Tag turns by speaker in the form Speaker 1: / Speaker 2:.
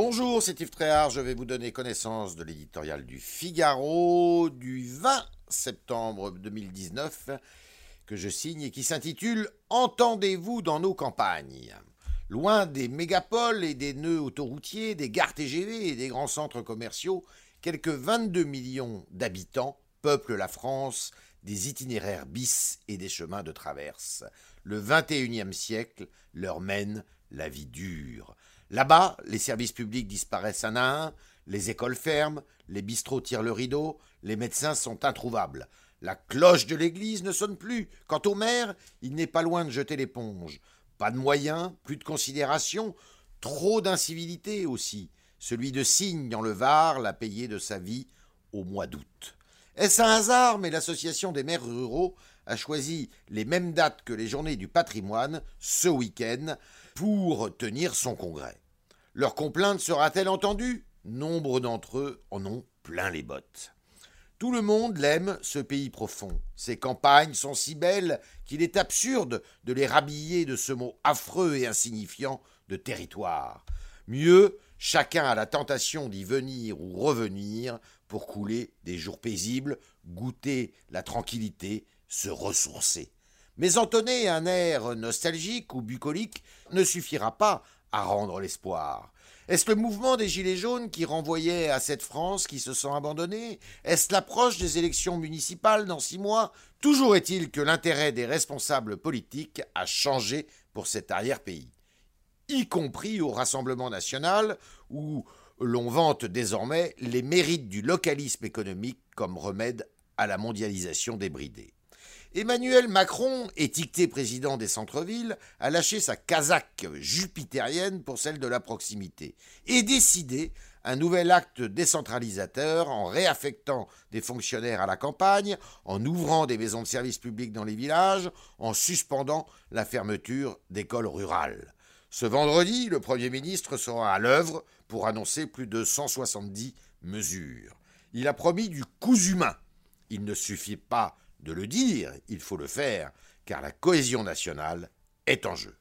Speaker 1: Bonjour, c'est Yves Tréhard. Je vais vous donner connaissance de l'éditorial du Figaro du 20 septembre 2019 que je signe et qui s'intitule Entendez-vous dans nos campagnes? Loin des mégapoles et des nœuds autoroutiers, des gares TGV et des grands centres commerciaux, quelques 22 millions d'habitants peuplent la France des itinéraires bis et des chemins de traverse. Le XXIe siècle leur mène la vie dure. Là-bas, les services publics disparaissent un à un, les écoles ferment, les bistrots tirent le rideau, les médecins sont introuvables. La cloche de l'église ne sonne plus. Quant au maire, il n'est pas loin de jeter l'éponge. Pas de moyens, plus de considération, trop d'incivilité aussi. Celui de Signe dans le Var l'a payé de sa vie au mois d'août. Est-ce un hasard, mais l'association des maires ruraux a choisi les mêmes dates que les journées du patrimoine, ce week-end, pour tenir son congrès. Leur complainte sera-t-elle entendue? Nombre d'entre eux en ont plein les bottes. Tout le monde l'aime, ce pays profond. Ses campagnes sont si belles qu'il est absurde de les rhabiller de ce mot affreux et insignifiant de territoire. Mieux, chacun a la tentation d'y venir ou revenir pour couler des jours paisibles, goûter la tranquillité, se ressourcer. Mais entonner un air nostalgique ou bucolique ne suffira pas à rendre l'espoir. Est-ce le mouvement des Gilets jaunes qui renvoyait à cette France qui se sent abandonnée? Est-ce l'approche des élections municipales dans six mois? Toujours est-il que l'intérêt des responsables politiques a changé pour cet arrière-pays, y compris au Rassemblement national, où l'on vante désormais les mérites du localisme économique comme remède à la mondialisation débridée. Emmanuel Macron, étiqueté président des centres-villes, a lâché sa casaque jupitérienne pour celle de la proximité et décidé un nouvel acte décentralisateur en réaffectant des fonctionnaires à la campagne, en ouvrant des maisons de services publics dans les villages, en suspendant la fermeture d'écoles rurales. Ce vendredi, le Premier ministre sera à l'œuvre pour annoncer plus de 170 mesures. Il a promis du coût humain. Il ne suffit pas de le dire, il faut le faire, car la cohésion nationale est en jeu.